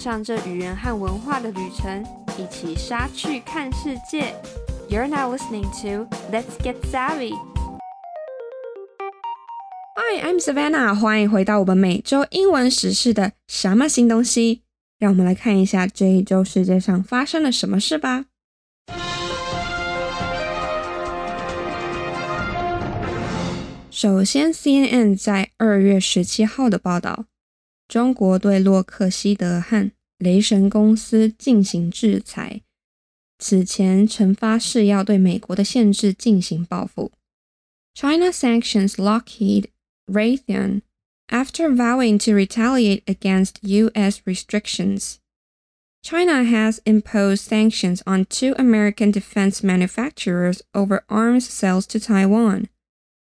上这语言和文化的旅程，一起杀去看世界。You're now listening to Let's Get Savvy. Hi, I'm Savannah. 欢迎回到我们每周英文时事的什么新东西？让我们来看一下这一周世界上发生了什么事吧。首先，CNN 在二月十七号的报道，中国对洛克希德和雷神公司进行制裁，此前曾发誓要对美国的限制进行报复。China sanctions Lockheed Raytheon after vowing to retaliate against U.S. restrictions. China has imposed sanctions on two American defense manufacturers over arms sales to Taiwan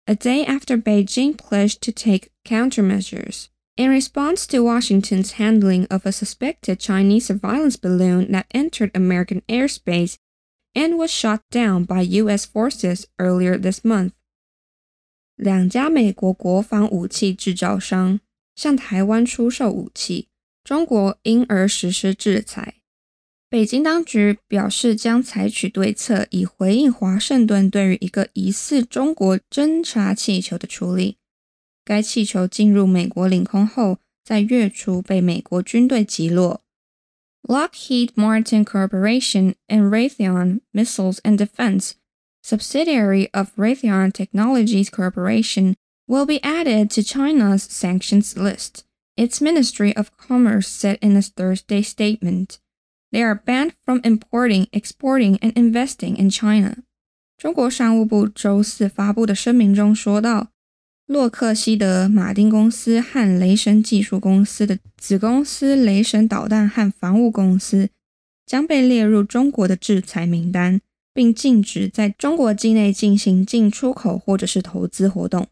a day after Beijing pledged to take countermeasures. In response to Washington's handling of a suspected Chinese surveillance balloon that entered American airspace and was shot down by U.S. forces earlier this month. 两家美国国防武器制造商向台湾出售武器，中国因而实施制裁。北京当局表示将采取对策，以回应华盛顿对于一个疑似中国侦察气球的处理。 该气球进入美国领空后，在月初被美国军队击落。Lockheed Martin Corporation and Raytheon Missiles and Defense, subsidiary of Raytheon Technologies Corporation, will be added to China's sanctions list. Its Ministry of Commerce said in a Thursday statement. They are banned from importing, exporting, and investing in China. 中国商务部周四发布的声明中说道， 洛克希德马丁公司和雷神技术公司的子公司雷神导弹和防务公司将被列入中国的制裁名单，并禁止在中国境内进行进出口或者是投资活动。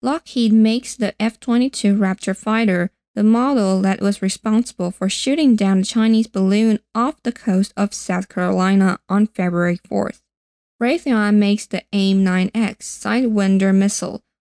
Lockheed makes the F-22 Raptor fighter the model that was responsible for shooting down a Chinese balloon off the coast of South Carolina on February 4th. Raytheon makes the AIM-9X Sidewinder missile,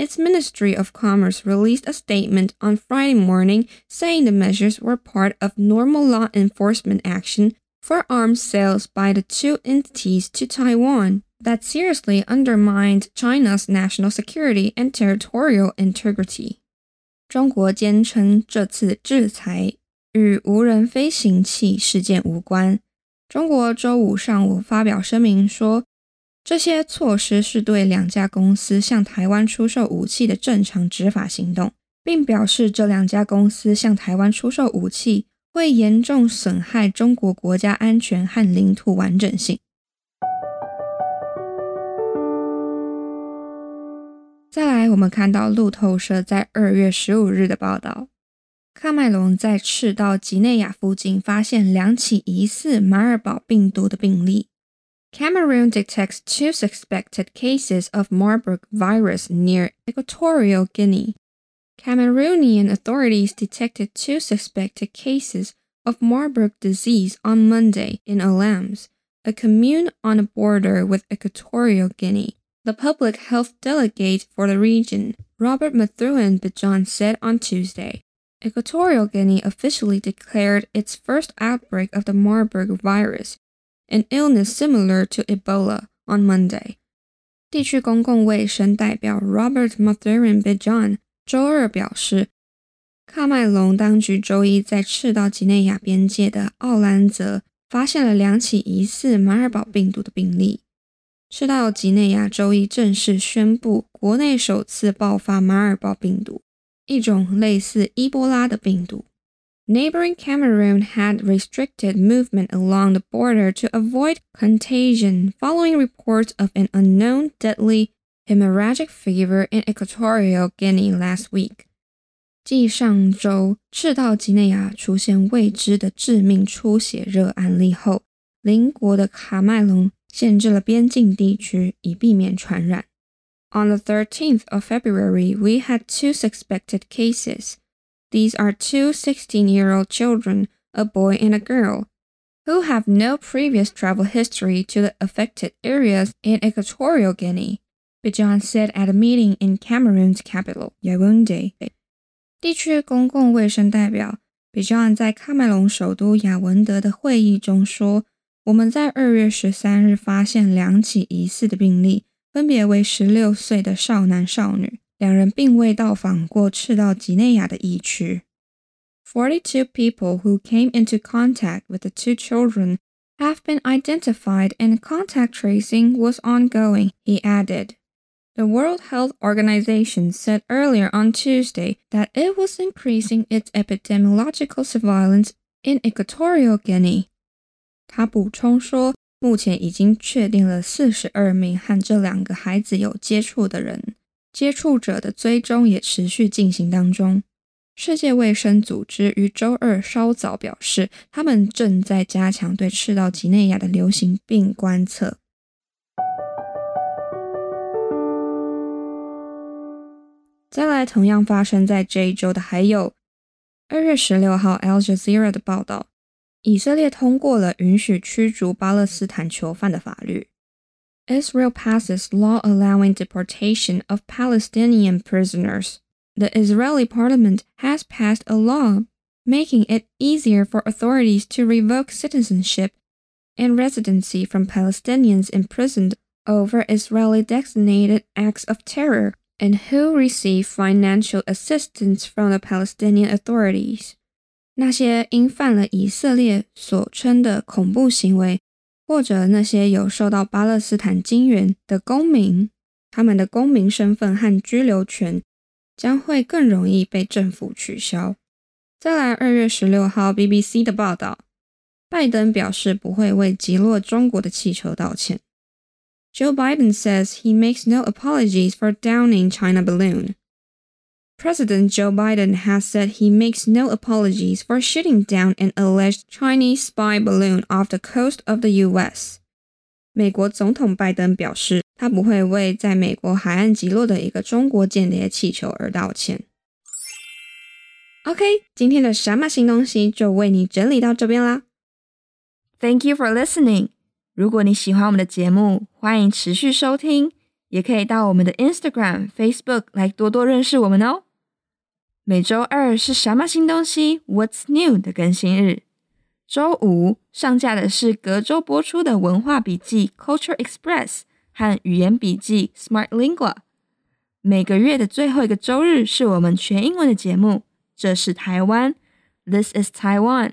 Its Ministry of Commerce released a statement on Friday morning saying the measures were part of normal law enforcement action for arms sales by the two entities to Taiwan that seriously undermined China's national security and territorial integrity. 中国坚称这次制裁与无人飞行器事件无关。中国周五上午发表声明说， 这些措施是对两家公司向台湾出售武器的正常执法行动，并表示这两家公司向台湾出售武器会严重损害中国国家安全和领土完整性。再来，我们看到路透社在二月十五日的报道，喀麦隆在赤道几内亚附近发现两起疑似马尔堡病毒的病例。Cameroon detects two suspected cases of Marburg virus near Equatorial Guinea. Cameroonian authorities detected two suspected cases of Marburg disease on Monday in Olamze, a commune on the border with Equatorial Guinea. The public health delegate for the region, Robert Mathurin Bijan, said on Tuesday. Equatorial Guinea officially declared its first outbreak of the Marburg virus, an illness similar to Ebola, on Monday. 地区公共卫生代表 Robert Mathurin Bijan 周二表示，喀麦隆当局周一在赤道几内亚边界的奥兰泽发现了两起疑似马尔堡病毒的病例。赤道几内亚周一正式宣布，国内首次爆发马尔堡病毒，一种类似伊波拉的病毒。Neighboring Cameroon had restricted movement along the border to avoid contagion following reports of an unknown deadly hemorrhagic fever in Equatorial Guinea last week. 继上周赤道几内亚出现未知的致命出血热案例后， 邻国的卡麦隆限制了边境地区，以避免传染。On the 13th of February, we had two suspected cases. These are two 16 year old children, a boy and a girl, who have no previous travel history to the affected areas in Equatorial Guinea, Bijan said at a meeting in Cameroon's capital, Yaoundé. 地区公共卫生代表比乔安在喀麦隆首都雅文德的会议中说：“我们在二月十三日发现两起疑似的病例，分别为十六岁的少男少女， 两人并未到访过赤道几内亚的疫区。Forty-two people who came into contact with the two children have been identified, and contact tracing was ongoing,” he added. The World Health Organization said earlier on Tuesday that it was increasing its epidemiological surveillance in Equatorial Guinea. 他补充说，目前已经确定了四十二名和这两个孩子有接触的人， 接触者的追踪也持续进行当中。世界卫生组织于周二稍早表示，他们正在加强对赤道几内亚的流行病观测。再来，同样发生在这一周的还有二月十六号 Al Jazeera 的报道：以色列通过了允许驱逐巴勒斯坦囚犯的法律。Israel passes law allowing deportation of Palestinian prisoners. The Israeli parliament has passed a law making it easier for authorities to revoke citizenship and residency from Palestinians imprisoned over Israeli designated acts of terror and who receive financial assistance from the Palestinian authorities。那些因犯了以色列所称的恐怖行为， 或者那些有受到巴勒斯坦金援的公民，他们的公民身份和居留权将会更容易被政府取消。再来，二月十六号 BBC 的报道，拜登表示不会为击落中国的气球道歉。Joe Biden says he makes no apologies for downing China balloon. President Joe Biden has said he makes no apologies for shooting down an alleged Chinese spy balloon off the coast of the U.S. 美国总统拜登表示，他不会为在美国海岸击落的一个中国间谍气球而道歉。OK，今天的什么新东西就为你整理到这边啦。Thank you for listening. 如果你喜欢我们的节目，欢迎持续收听，也可以到我们的 Instagram、Facebook 来多多认识我们哦。 每周二是什么新东西？What's new 的更新日。周五上架的是隔周播出的文化笔记 Culture Express 和语言笔记 Smart Lingua。每个月的最后一个周日是我们全英文的节目。这是台湾，This is Taiwan。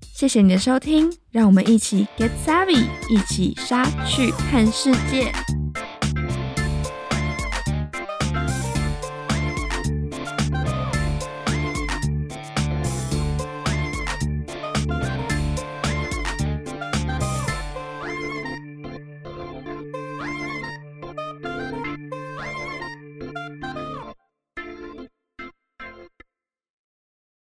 谢谢你的收听，让我们一起 get savvy，一起杀去看世界。